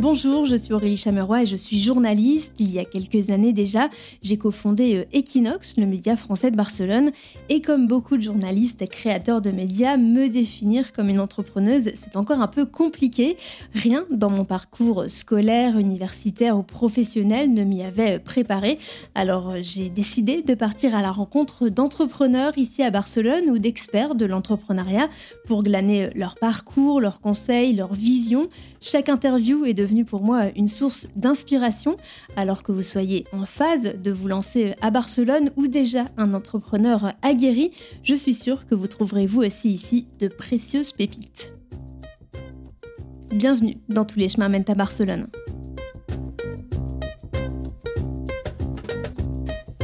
Bonjour, je suis Aurélie Chameroy et je suis journaliste. Il y a quelques années déjà, j'ai cofondé euh, Equinox, le média français de Barcelone. Et comme beaucoup de journalistes et créateurs de médias, me définir comme une entrepreneuse, c'est encore un peu compliqué. Rien dans mon parcours scolaire, universitaire ou professionnel ne m'y avait préparé. Alors j'ai décidé de partir à la rencontre d'entrepreneurs ici à Barcelone ou d'experts de l'entrepreneuriat pour glaner leur parcours, leurs conseils, leurs visions. Chaque interview est de pour moi une source d'inspiration, alors que vous soyez en phase de vous lancer à Barcelone ou déjà un entrepreneur aguerri, je suis sûre que vous trouverez vous aussi ici de précieuses pépites. Bienvenue dans Tous les chemins mènent à Barcelone.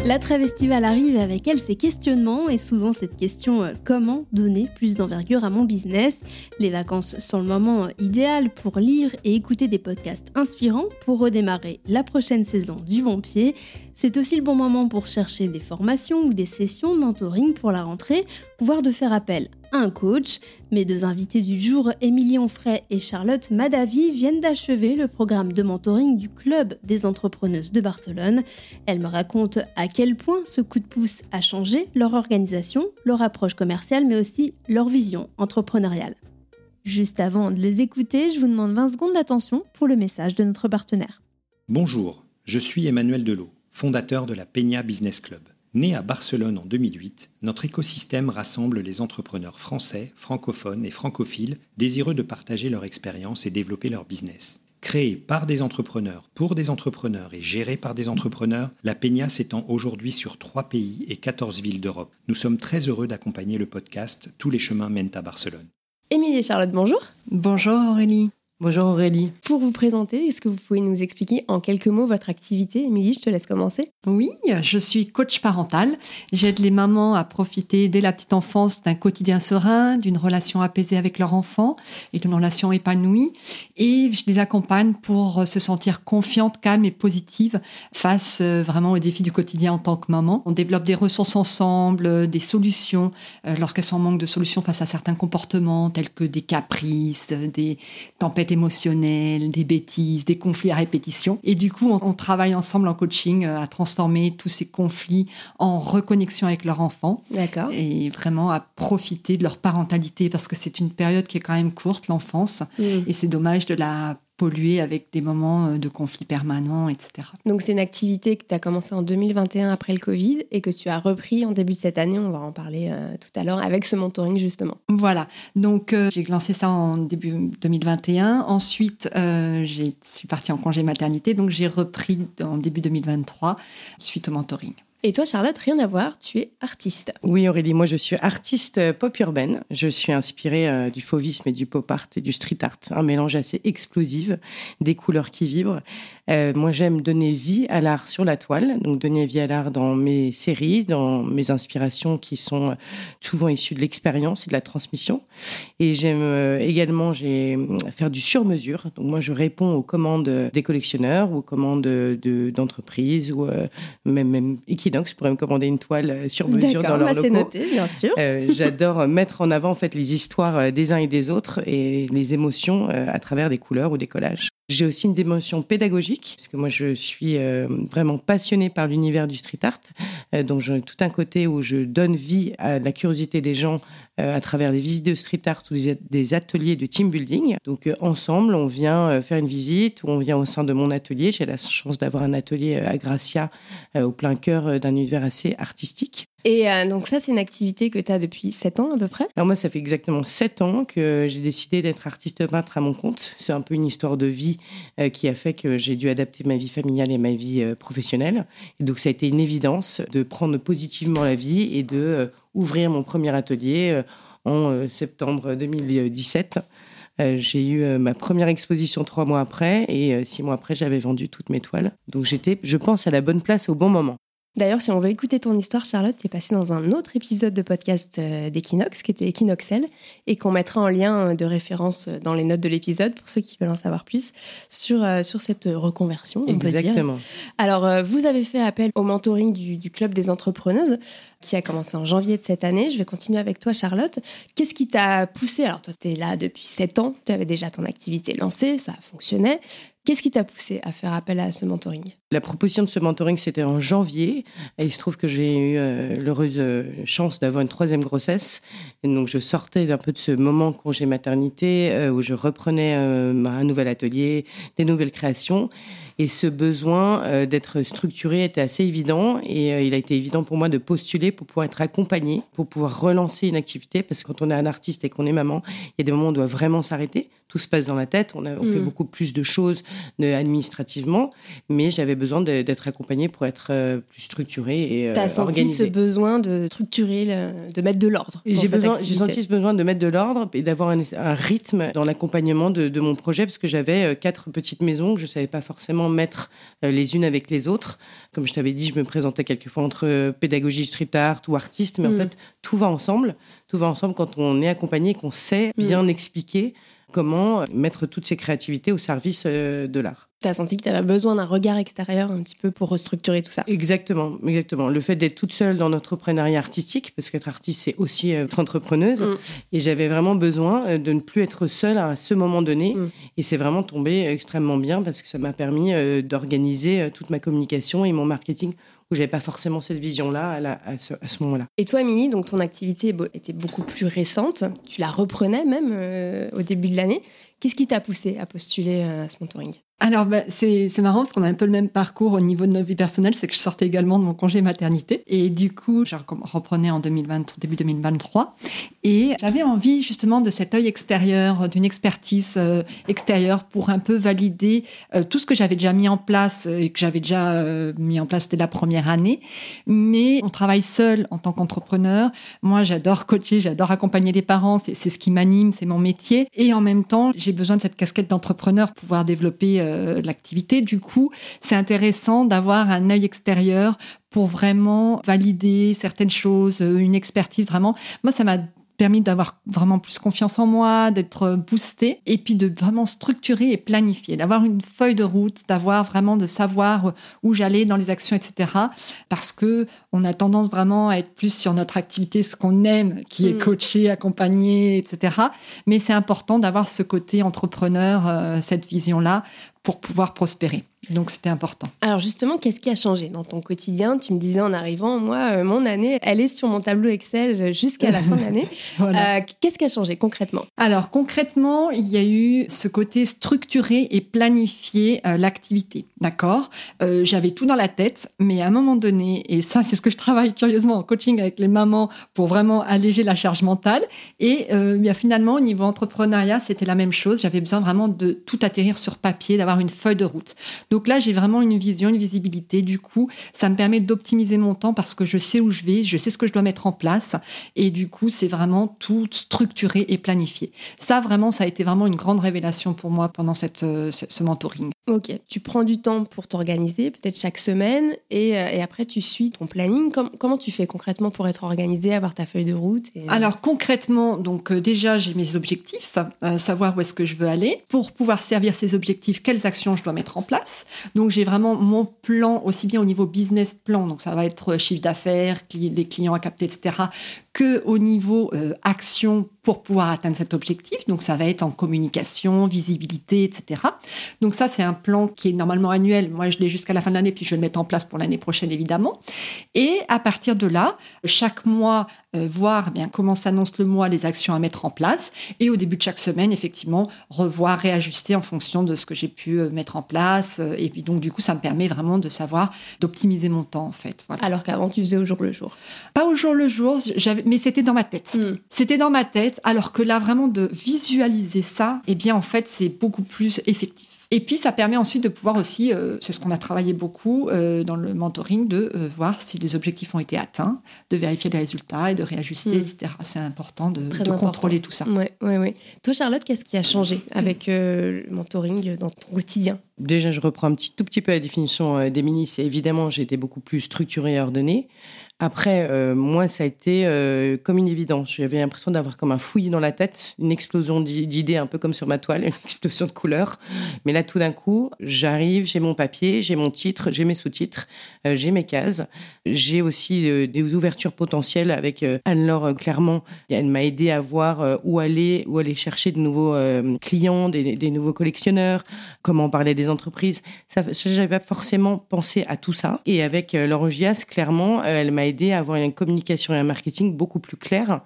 La trêve estivale arrive avec elle ses questionnements et souvent cette question euh, comment donner plus d'envergure à mon business? Les vacances sont le moment idéal pour lire et écouter des podcasts inspirants pour redémarrer la prochaine saison du bon pied. C'est aussi le bon moment pour chercher des formations ou des sessions de mentoring pour la rentrée, voire de faire appel un coach. Mes deux invités du jour, Émilie Onfray et Charlotte Madavi, viennent d'achever le programme de mentoring du Club des entrepreneuses de Barcelone. Elles me racontent à quel point ce coup de pouce a changé leur organisation, leur approche commerciale, mais aussi leur vision entrepreneuriale. Juste avant de les écouter, je vous demande 20 secondes d'attention pour le message de notre partenaire. Bonjour, je suis Emmanuel Delot, fondateur de la Peña Business Club. Né à Barcelone en 2008, notre écosystème rassemble les entrepreneurs français, francophones et francophiles désireux de partager leur expérience et développer leur business. Créé par des entrepreneurs, pour des entrepreneurs et géré par des entrepreneurs, la Peña s'étend aujourd'hui sur trois pays et 14 villes d'Europe. Nous sommes très heureux d'accompagner le podcast Tous les chemins mènent à Barcelone. Émilie et Charlotte, bonjour. Bonjour Aurélie. Bonjour Aurélie. Pour vous présenter, est-ce que vous pouvez nous expliquer en quelques mots votre activité? Émilie, je te laisse commencer. Oui, je suis coach parental. J'aide les mamans à profiter dès la petite enfance d'un quotidien serein, d'une relation apaisée avec leur enfant et d'une relation épanouie. Et je les accompagne pour se sentir confiante, calme et positive face euh, vraiment aux défis du quotidien en tant que maman. On développe des ressources ensemble, des solutions euh, lorsqu'elles sont en manque de solutions face à certains comportements tels que des caprices, des tempêtes émotionnelles, des bêtises, des conflits à répétition. Et du coup, on, travaille ensemble en coaching euh, à transformer tous ces conflits en reconnexion avec leur enfant. D'accord. Et vraiment à profiter de leur parentalité parce que c'est une période qui est quand même courte, l'enfance. Mm. Et c'est dommage de la pollué avec des moments euh, de conflits permanents, etc. Donc c'est une activité que tu as commencé en 2021 après le Covid et que tu as repris en début de cette année, on va en parler euh, tout à l'heure, avec ce mentoring justement. Voilà, donc euh, j'ai lancé ça en début 2021. Ensuite, je suis partie en congé maternité, donc j'ai repris en début 2023 suite au mentoring. Et toi, Charlotte, rien à voir, tu es artiste. Oui, Aurélie, moi je suis artiste pop urbaine. Je suis inspirée euh, du fauvisme et du pop art et du street art, un mélange assez explosif, des couleurs qui vibrent. Euh, moi, j'aime donner vie à l'art sur la toile, donc donner vie à l'art dans mes séries, dans mes inspirations qui sont euh, souvent issues de l'expérience et de la transmission. Et j'aime euh, également faire du sur-mesure. Donc moi, je réponds aux commandes des collectionneurs aux commandes de, d'entreprises ou même, même Equinox pourrait me commander une toile sur mesure dans leur bah, c'est noté, bien sûr. j'adore mettre en avant en fait les histoires des uns et des autres et les émotions à travers des couleurs ou des collages. J'ai aussi une dimension pédagogique, parce que moi je suis euh, vraiment passionnée par l'univers du street art. Euh, donc j'ai tout un côté où je donne vie à la curiosité des gens euh, à travers des visites de street art ou des ateliers de team building. Donc ensemble, on vient faire une visite ou on vient au sein de mon atelier. J'ai la chance d'avoir un atelier à Gracia au plein cœur d'un univers assez artistique. Et euh, donc ça, c'est une activité que tu as depuis 7 ans à peu près? Alors moi, ça fait exactement 7 ans que j'ai décidé d'être artiste peintre à mon compte. C'est un peu une histoire de vie euh, qui a fait que j'ai dû adapter ma vie familiale et ma vie euh, professionnelle. Et donc ça a été une évidence de prendre positivement la vie et de ouvrir mon premier atelier en septembre 2017. j'ai eu ma première exposition trois mois après et six mois après, j'avais vendu toutes mes toiles. Donc j'étais, je pense, à la bonne place au bon moment. D'ailleurs, si on veut écouter ton histoire, Charlotte, tu es passée dans un autre épisode de podcast euh, d'Equinox, qui était Equinoxel, et qu'on mettra en lien euh, de référence euh, dans les notes de l'épisode, pour ceux qui veulent en savoir plus, sur, sur cette reconversion. Exactement. Alors, vous avez fait appel au mentoring du, du, Club des entrepreneuses, qui a commencé en janvier de cette année. Je vais continuer avec toi, Charlotte. Qu'est-ce qui t'a poussé? Alors, toi, tu es là depuis 7 ans, tu avais déjà ton activité lancée, ça fonctionnait. Qu'est-ce qui t'a poussé à faire appel à ce mentoring? La proposition de ce mentoring, c'était en janvier. Et il se trouve que j'ai eu euh, l'heureuse euh, chance d'avoir une troisième grossesse. Et donc, je sortais un peu de ce moment congé maternité euh, où je reprenais un nouvel atelier, des nouvelles créations. Et ce besoin d'être structuré était assez évident. Et il a été évident pour moi de postuler pour pouvoir être accompagné, pour pouvoir relancer une activité. Parce que quand on est un artiste et qu'on est maman, il y a des moments où on doit vraiment s'arrêter tout se passe dans la tête. On, a, on fait mm. beaucoup plus de choses administrativement, mais j'avais besoin d'être accompagnée pour être euh, plus structurée et euh, Tu as senti ce besoin de structurer, de mettre de l'ordre J'ai senti ce besoin de mettre de l'ordre et d'avoir un, rythme dans l'accompagnement de, mon projet, parce que j'avais euh, quatre petites maisons que je ne savais pas forcément mettre les unes avec les autres. Comme je t'avais dit, je me présentais quelquefois entre pédagogie, street art ou artiste, mais en mm. fait, tout va ensemble. Tout va ensemble quand on est accompagné, qu'on sait mm. bien expliquer comment mettre toutes ces créativités au service euh, de l'art. Tu as senti que tu avais besoin d'un regard extérieur un petit peu pour restructurer tout ça. Exactement, exactement. Le fait d'être toute seule dans l'entrepreneuriat artistique, parce qu'être artiste, c'est aussi euh, être entrepreneuse. Mm. Et j'avais vraiment besoin euh, de ne plus être seule à ce moment donné. Mm. Et c'est vraiment tombé extrêmement bien parce que ça m'a permis d'organiser toute ma communication et mon marketing où j'avais pas forcément cette vision-là à, ce, moment-là. Et toi, Émilie, donc ton activité était beaucoup plus récente. Tu la reprenais même euh, au début de l'année. Qu'est-ce qui t'a poussé à postuler euh, à ce mentoring? Alors, bah, c'est marrant parce qu'on a un peu le même parcours au niveau de notre vie personnelle. C'est que je sortais également de mon congé maternité. Et du coup, je reprenais en 2020, début 2023. Et j'avais envie justement de cet œil extérieur, d'une expertise euh, extérieure pour un peu valider euh, tout ce que j'avais déjà mis en place et que j'avais déjà euh, mis en place dès la première année. Mais on travaille seul en tant qu'entrepreneur. Moi, j'adore coacher, j'adore accompagner les parents. C'est ce qui m'anime, c'est mon métier. Et en même temps, j'ai besoin de cette casquette d'entrepreneur pour pouvoir développer euh, l'activité. Du coup, c'est intéressant d'avoir un œil extérieur pour vraiment valider certaines choses, euh, une expertise vraiment. Moi, ça m'a permis d'avoir vraiment plus confiance en moi, d'être boosté et puis de vraiment structurer et planifier, d'avoir une feuille de route, d'avoir vraiment de savoir où j'allais dans les actions, etc. Parce que on a tendance vraiment à être plus sur notre activité, ce qu'on aime, qui est mm. coaché, accompagné, etc. Mais c'est important d'avoir ce côté entrepreneur, euh, cette vision-là, pour pouvoir prospérer. Donc c'était important. Alors justement, qu'est-ce qui a changé dans ton quotidien? Tu me disais en arrivant, moi, euh, mon année, elle est sur mon tableau Excel jusqu'à la fin de l'année. Euh, qu'est-ce qui a changé concrètement? Alors concrètement, il y a eu ce côté structuré et planifier euh, l'activité. D'accord? J'avais tout dans la tête, mais à un moment donné, et ça c'est ce que je travaille curieusement en coaching avec les mamans pour vraiment alléger la charge mentale. Et bien, finalement, au niveau entrepreneuriat, c'était la même chose. J'avais besoin vraiment de tout atterrir sur papier, d'avoir une feuille de route. Donc là, j'ai vraiment une vision, une visibilité. Du coup, ça me permet d'optimiser mon temps parce que je sais où je vais, je sais ce que je dois mettre en place. Et du coup, c'est vraiment tout structuré et planifié. Ça, vraiment, ça a été vraiment une grande révélation pour moi pendant cette, euh, ce mentoring. Ok, tu prends du temps pour t'organiser, peut-être chaque semaine, et, euh, après tu suis ton planning. comment tu fais concrètement pour être organisé, avoir ta feuille de route Alors concrètement, donc euh, déjà j'ai mes objectifs, savoir où est-ce que je veux aller. Pour pouvoir servir ces objectifs, quelles actions je dois mettre en place. Donc j'ai vraiment mon plan, aussi bien au niveau business plan, donc ça va être chiffre d'affaires, les clients à capter, etc., que au niveau euh, action pour pouvoir atteindre cet objectif. Donc ça va être en communication, visibilité, etc. Donc ça, c'est un plan qui est normalement annuel. Moi, je l'ai jusqu'à la fin de l'année, puis je vais le mettre en place pour l'année prochaine, évidemment. Et à partir de là, chaque mois, euh, voir bien comment s'annonce le mois, les actions à mettre en place. Et au début de chaque semaine, effectivement, revoir, réajuster en fonction de ce que j'ai pu euh, mettre en place. Et puis donc, du coup, ça me permet vraiment de savoir, d'optimiser mon temps, en fait. Alors qu'avant, tu faisais au jour le jour? Pas au jour le jour. J'avais mais c'était dans ma tête. Hmm. C'était dans ma tête, alors que là, vraiment, de visualiser ça, eh bien, en fait, c'est beaucoup plus effectif. Et puis, ça permet ensuite de pouvoir aussi, euh, c'est ce qu'on a travaillé beaucoup euh, dans le mentoring, de euh, voir si les objectifs ont été atteints, de vérifier les résultats et de réajuster, hmm. etc. C'est important de, contrôler tout ça. Oui, oui, oui. Toi, Charlotte, qu'est-ce qui a changé avec le mentoring dans ton quotidien? Déjà, je reprends un petit, tout petit peu la définition d'Emilie. C'est évidemment, j'ai été beaucoup plus structurée et ordonnée. Après, euh, moi, ça a été euh, comme une évidence. J'avais l'impression d'avoir comme un fouillis dans la tête, une explosion d'idées, un peu comme sur ma toile, une explosion de couleurs. Mais là, tout d'un coup, j'arrive, j'ai mon papier, j'ai mon titre, j'ai mes sous-titres, euh, j'ai mes cases. J'ai aussi des ouvertures potentielles avec Anne-Laure Clairement. Elle m'a aidé à voir où aller, où aller chercher de nouveaux clients, des, des, nouveaux collectionneurs, comment parler des entreprises. Ça, j'avais pas forcément pensé à tout ça. Et avec Laure Gias, clairement, elle m'a aidé à avoir une communication et un marketing beaucoup plus clair.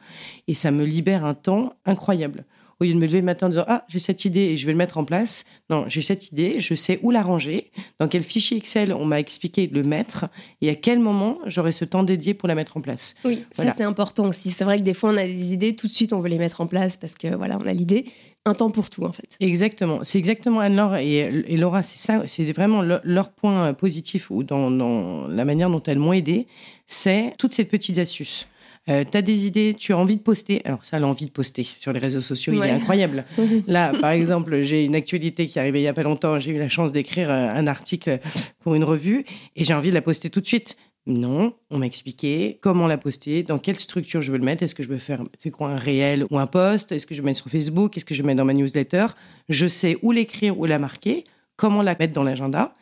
Et ça me libère un temps incroyable. Au lieu de me lever le matin en disant Ah, j'ai cette idée et je vais le mettre en place. Non, j'ai cette idée, je sais où la ranger, dans quel fichier Excel on m'a expliqué de le mettre et à quel moment j'aurai ce temps dédié pour la mettre en place. Oui, ça c'est important aussi. C'est vrai que des fois on a des idées, tout de suite on veut les mettre en place parce que voilà, on a l'idée. Un temps pour tout en fait. Exactement. C'est exactement Anne-Laure et, Laura, c'est ça, c'est vraiment leur, point positif ou dans, dans la manière dont elles m'ont aidé, c'est toutes ces petites astuces. Euh, tu as des idées, tu as envie de poster. Alors ça, l'envie de poster sur les réseaux sociaux, il est incroyable. Là, par exemple, j'ai une actualité qui est arrivée il y a pas longtemps. J'ai eu la chance d'écrire euh, un article pour une revue et j'ai envie de la poster tout de suite. Non, on m'a expliqué comment la poster, dans quelle structure je veux le mettre. Est-ce que je veux faire, c'est quoi un réel ou un post? Est-ce que je mettre sur Facebook? Est-ce que je veux mettre dans ma newsletter? Je sais où l'écrire, où la marquer, comment la mettre dans l'agenda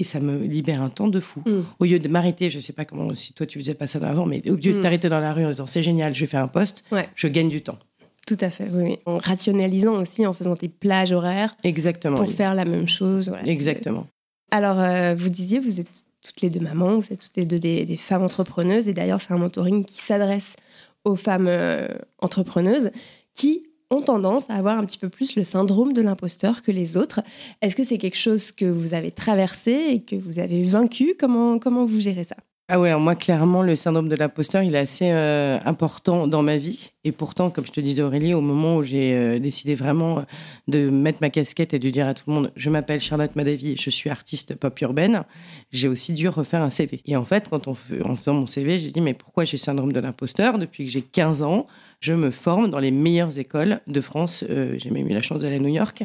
et ça me libère un temps de fou. Mm. Au lieu de m'arrêter, je ne sais pas comment, si toi tu faisais pas ça avant, mais au lieu de mm. t'arrêter dans la rue en disant c'est génial, je vais faire un poste, je gagne du temps. Tout à fait, oui. En rationalisant aussi, en faisant des plages horaires. Exactement. Pour faire la même chose. Exactement. Alors, euh, vous disiez, vous êtes toutes les deux mamans, vous êtes toutes les deux des, femmes entrepreneuses, et d'ailleurs, c'est un mentoring qui s'adresse aux femmes euh, entrepreneuses qui ont tendance à avoir un petit peu plus le syndrome de l'imposteur que les autres. Est-ce que c'est quelque chose que vous avez traversé et que vous avez vaincu? Comment, comment vous gérez ça? Ah ouais, moi clairement le syndrome de l'imposteur, il est assez euh, important dans ma vie. Et pourtant, comme je te disais Aurélie, au moment où j'ai euh, décidé vraiment de mettre ma casquette et de dire à tout le monde, je m'appelle Charlotte Madavi, je suis artiste pop urbaine, j'ai aussi dû refaire un CV. Et en fait, quand on fait, en faisant mon CV, j'ai dit mais pourquoi j'ai syndrome de l'imposteur? Depuis que j'ai 15 ans je me forme dans les meilleures écoles de France. Euh, j'ai même eu la chance d'aller à New York.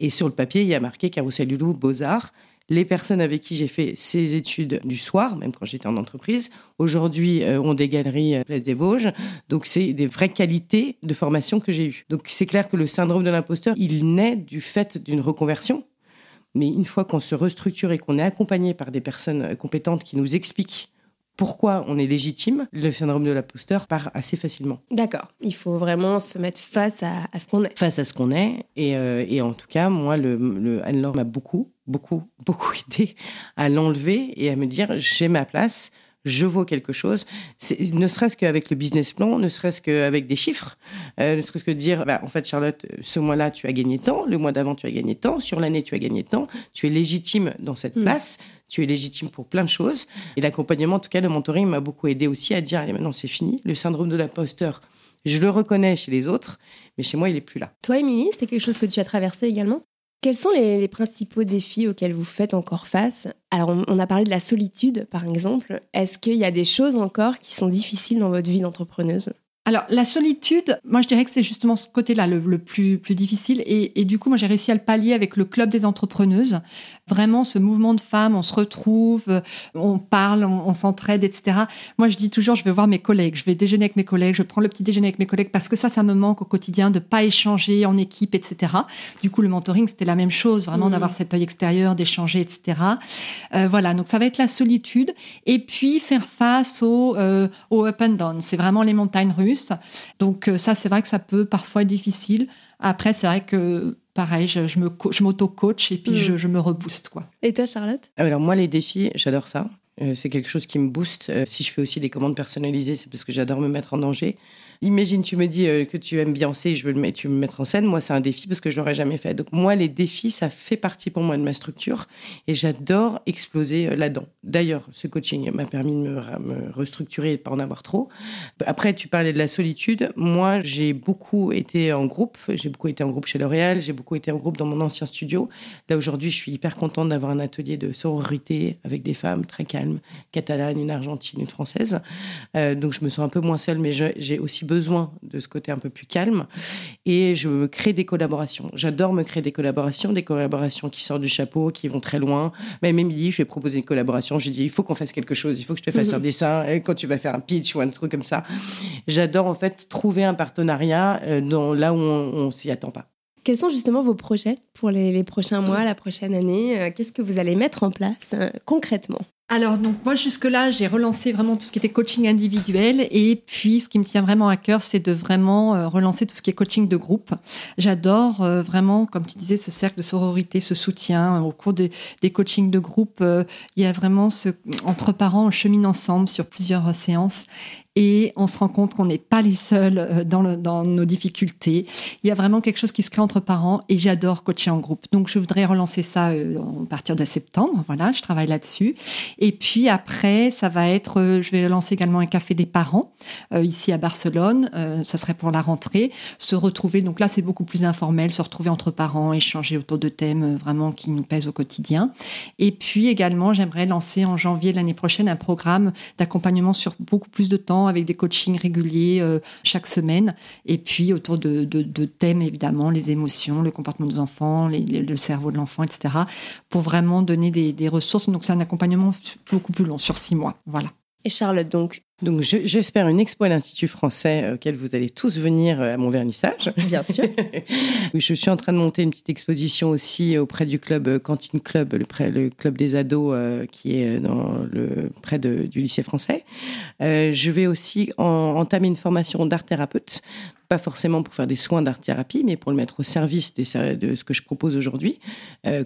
Et sur le papier, il y a marqué Carousel du Louvre, Beaux-Arts. Les personnes avec qui j'ai fait ces études du soir, même quand j'étais en entreprise, aujourd'hui euh, ont des galeries à Place des Vosges. Donc, c'est des vraies qualités de formation que j'ai eues. Donc, c'est clair que le syndrome de l'imposteur, il naît du fait d'une reconversion. Mais une fois qu'on se restructure et qu'on est accompagné par des personnes compétentes qui nous expliquent pourquoi on est légitime, le syndrome de l'imposteur part assez facilement. D'accord. Il faut vraiment se mettre face à, ce qu'on est. Face à ce qu'on est. Et, euh, en tout cas, moi, le, le Anne-Laure m'a beaucoup, beaucoup, beaucoup aidé à l'enlever et à me dire j'ai ma place, je vaux quelque chose. Ne serait-ce qu'avec le business plan, ne serait-ce qu'avec des chiffres, euh, ne serait-ce que de dire, bah, en fait, Charlotte, ce mois-là, tu as gagné tant, le mois d'avant, tu as gagné tant, sur l'année, tu as gagné tant, tu es légitime dans cette mm. place, tu es légitime pour plein de choses. Et l'accompagnement, en tout cas, le mentoring m'a beaucoup aidé aussi à dire, allez, maintenant, c'est fini. Le syndrome de l'imposteur, je le reconnais chez les autres, mais chez moi, il est plus là. Toi, Émilie, c'est quelque chose que tu as traversé également? Quels sont les, principaux défis auxquels vous faites encore face? Alors, on, a parlé de la solitude, par exemple. Est-ce qu'il y a des choses encore qui sont difficiles dans votre vie d'entrepreneuse? Alors, la solitude, moi, je dirais que c'est justement ce côté-là le, plus, plus difficile. Et, du coup, moi, j'ai réussi à le pallier avec le Club des entrepreneuses. Vraiment, ce mouvement de femmes, on se retrouve, on parle, on, s'entraide, etc. Moi, je dis toujours, je vais voir mes collègues, je vais déjeuner avec mes collègues, je prends le petit déjeuner avec mes collègues parce que ça, ça me manque au quotidien de pas échanger en équipe, etc. Du coup, le mentoring, c'était la même chose, vraiment mmh. d'avoir cet œil extérieur, d'échanger, etc. Euh, voilà, donc ça va être la solitude. Et puis, faire face au, euh, au up and down. C'est vraiment les montagnes russes donc euh, ça, c'est vrai que ça peut parfois être difficile. Après, c'est vrai que pareil, je, je me je m'auto-coach et puis mm. je, me rebooste quoi. Et toi, Charlotte? Ah, Alors moi, les défis, j'adore ça. Euh, c'est quelque chose qui me booste. Euh, si je fais aussi des commandes personnalisées, c'est parce que j'adore me mettre en danger. Imagine, tu me dis euh, que tu aimes Beyoncé, je veux le mettre, me mettre en scène. Moi, c'est un défi parce que je l'aurais jamais fait. Donc moi, les défis, ça fait partie pour moi de ma structure et j'adore exploser euh, là-dedans. D'ailleurs, ce coaching m'a permis de me, restructurer et de pas en avoir trop. Après, tu parlais de la solitude. Moi, j'ai beaucoup été en groupe. J'ai beaucoup été en groupe chez L'Oréal. J'ai beaucoup été en groupe dans mon ancien studio. Là aujourd'hui, je suis hyper contente d'avoir un atelier de sororité avec des femmes très calmes calme, catalane, une argentine, une française. Euh, donc je me sens un peu moins seule, mais j'ai aussi besoin de ce côté un peu plus calme. Et je me crée des collaborations. J'adore me créer des collaborations, des collaborations qui sortent du chapeau, qui vont très loin. Même Émilie, je vais proposer une collaboration. Je dis, il faut qu'on fasse quelque chose, il faut que je te fasse un mhm. dessin. Et quand tu vas faire un pitch ou un truc comme ça, j'adore en fait trouver un partenariat euh, dans, là où on, on s'y attend pas. Quels sont justement vos projets pour les, prochains mois, la prochaine année? Euh, Qu'est-ce que vous allez mettre en place euh, concrètement? Alors, donc, moi, jusque-là, j'ai relancé vraiment tout ce qui était coaching individuel. Et puis, ce qui me tient vraiment à cœur, c'est de vraiment euh, relancer tout ce qui est coaching de groupe. J'adore vraiment, comme tu disais, ce cercle de sororité, ce soutien. Au cours des, des coachings de groupe, il y a vraiment ce, entre parents, on chemine ensemble sur plusieurs séances et on se rend compte qu'on n'est pas les seuls euh, dans, nos difficultés. Il y a vraiment quelque chose qui se crée entre parents et j'adore coacher en groupe. Donc je voudrais relancer ça euh, à partir de septembre. Voilà, je travaille là-dessus. Et puis après, ça va être, euh, je vais lancer également un café des parents ici à Barcelone. ça serait pour la rentrée. Se retrouver, donc là c'est beaucoup plus informel, se retrouver entre parents, échanger autour de thèmes vraiment qui nous pèsent au quotidien. Et puis également, j'aimerais lancer en janvier l'année prochaine un programme d'accompagnement sur beaucoup plus de temps avec des coachings réguliers euh, chaque semaine. Et puis autour de, thèmes, évidemment, les émotions, le comportement des enfants, le cerveau de l'enfant, etc. Pour vraiment donner des, des ressources. Donc c'est un accompagnement beaucoup plus long, sur six mois. Voilà. Et Charlotte, donc, donc, j'espère une expo à l'Institut français euh, auquel vous allez tous venir euh, à mon vernissage. Bien sûr. je suis en train de monter une petite exposition aussi auprès du club euh, Cantine Club, le, le club des ados qui est dans le, près de, du lycée français. je vais aussi entamer une formation d'art thérapeute pas forcément pour faire des soins d'art thérapie, mais pour le mettre au service de ce que je propose aujourd'hui.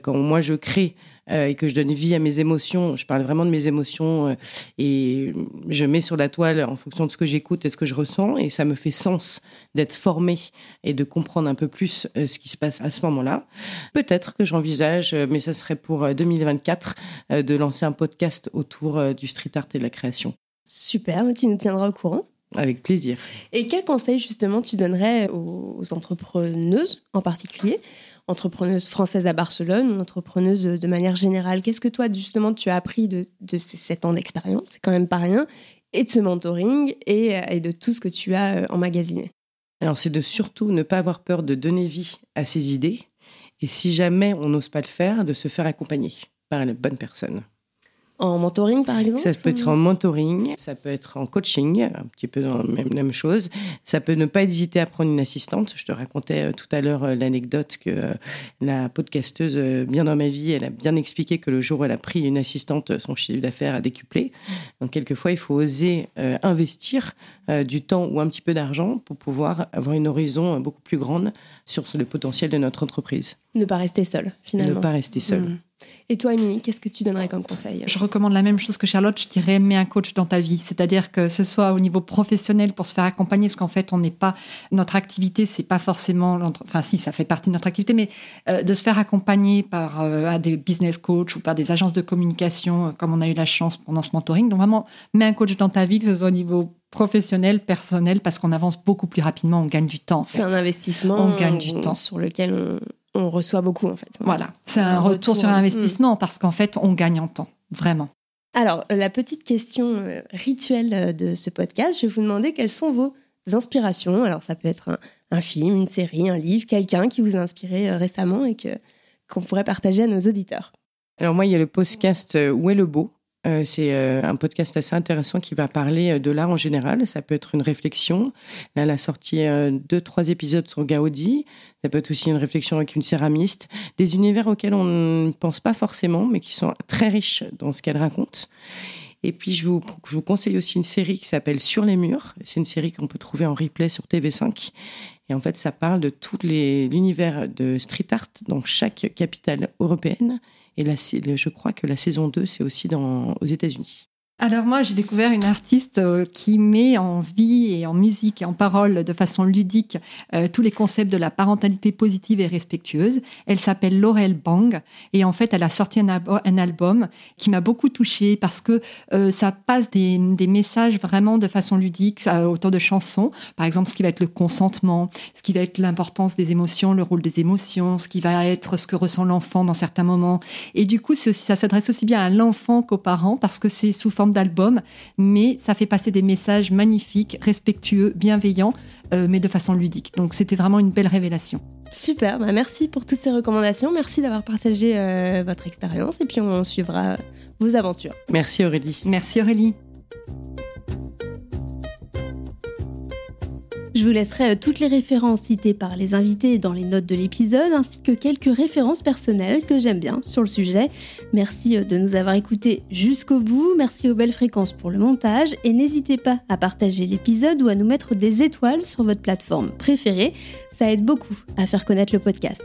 quand moi je crée euh, et que je donne vie à mes émotions, je parle vraiment de mes émotions euh, et je mets sur la toile en fonction de ce que j'écoute et ce que je ressens et ça me fait sens d'être formé et de comprendre un peu plus euh, ce qui se passe à ce moment-là. Peut-être que j'envisage, mais ça serait pour 2024, de lancer un podcast autour du street art et de la création. Super, tu nous tiendras au courant. Avec plaisir. Et quels conseils justement tu donnerais aux entrepreneuses en particulier entrepreneuse française à Barcelone ou entrepreneuse de manière générale. Qu'est-ce que toi, justement, tu as appris de, ces sept ans d'expérience? C'est quand même pas rien. Et de ce mentoring et, et de tout ce que tu as euh, emmagasiné. Alors, c'est de surtout ne pas avoir peur de donner vie à ses idées. Et si jamais on n'ose pas le faire, de se faire accompagner par la bonne personne. En mentoring, par exemple Ça peut être en mentoring, ça peut être en coaching, un petit peu dans la même, même chose. Ça peut ne pas hésiter à prendre une assistante. Je te racontais euh, tout à l'heure euh, l'anecdote que euh, la podcasteuse, bien dans ma vie, elle a bien expliqué que le jour où elle a pris une assistante, son chiffre d'affaires a décuplé. Donc, quelquefois, il faut oser investir du temps ou un petit peu d'argent pour pouvoir avoir une horizon beaucoup plus grande sur le potentiel de notre entreprise. Ne pas rester seul, finalement. Ne pas rester seul. Mmh. Et toi, Émilie, qu'est-ce que tu donnerais comme conseil? Je recommande la même chose que Charlotte. Je dirais, mets un coach dans ta vie. C'est-à-dire que ce soit au niveau professionnel pour se faire accompagner, parce qu'en fait, on n'est pas, notre activité, c'est pas forcément, enfin, si, ça fait partie de notre activité, mais euh, de se faire accompagner par euh, des business coachs ou par des agences de communication, euh, comme on a eu la chance pendant ce mentoring. Donc, vraiment, mets un coach dans ta vie, que ce soit au niveau professionnel, personnel, parce qu'on avance beaucoup plus rapidement, on gagne du temps. C'est un investissement on gagne du temps. sur lequel on, on reçoit beaucoup en fait. Voilà, c'est un, retour, sur investissement parce qu'en fait, on gagne en temps, vraiment. Alors, euh, la petite question euh, rituelle euh, de ce podcast, je vais vous demander quelles sont vos inspirations. Alors, ça peut être un, film, une série, un livre, quelqu'un qui vous a inspiré récemment et que qu'on pourrait partager à nos auditeurs. Alors moi, il y a le podcast Où est le beau? Euh, c'est euh, un podcast assez intéressant qui va parler euh, de l'art en général. Ça peut être une réflexion. Là, elle a sorti deux, trois épisodes sur Gaudi. Ça peut être aussi une réflexion avec une céramiste. Des univers auxquels on ne pense pas forcément, mais qui sont très riches dans ce qu'elle raconte. Et puis, je vous, je vous conseille aussi une série qui s'appelle Sur les murs. C'est une série qu'on peut trouver en replay sur TV5. Et en fait, ça parle de tout l'univers de street art dans chaque capitale européenne et je crois que la saison 2, c'est aussi dans, aux États-Unis. Alors moi, j'ai découvert une artiste euh, qui met en vie et en musique et en parole de façon ludique euh, tous les concepts de la parentalité positive et respectueuse. Elle s'appelle Laurel Bang et en fait, elle a sorti un, album qui m'a beaucoup touchée parce que euh, ça passe des, messages vraiment de façon ludique autour de chansons. Par exemple, ce qui va être le consentement, ce qui va être l'importance des émotions, le rôle des émotions, ce qui va être ce que ressent l'enfant dans certains moments. Et du coup, ça s'adresse aussi bien à l'enfant qu'aux parents parce que c'est sous forme d'album, mais ça fait passer des messages magnifiques, respectueux, bienveillants, euh, mais de façon ludique. Donc c'était vraiment une belle révélation. Super, bah merci pour toutes ces recommandations, merci d'avoir partagé euh, votre expérience et puis on suivra vos aventures. Merci Aurélie. Merci Aurélie. Je vous laisserai euh, toutes les références citées par les invités dans les notes de l'épisode, ainsi que quelques références personnelles que j'aime bien sur le sujet. Merci euh, de nous avoir écoutés jusqu'au bout, merci aux belles fréquences pour le montage, et n'hésitez pas à partager l'épisode ou à nous mettre des étoiles sur votre plateforme préférée, ça aide beaucoup à faire connaître le podcast.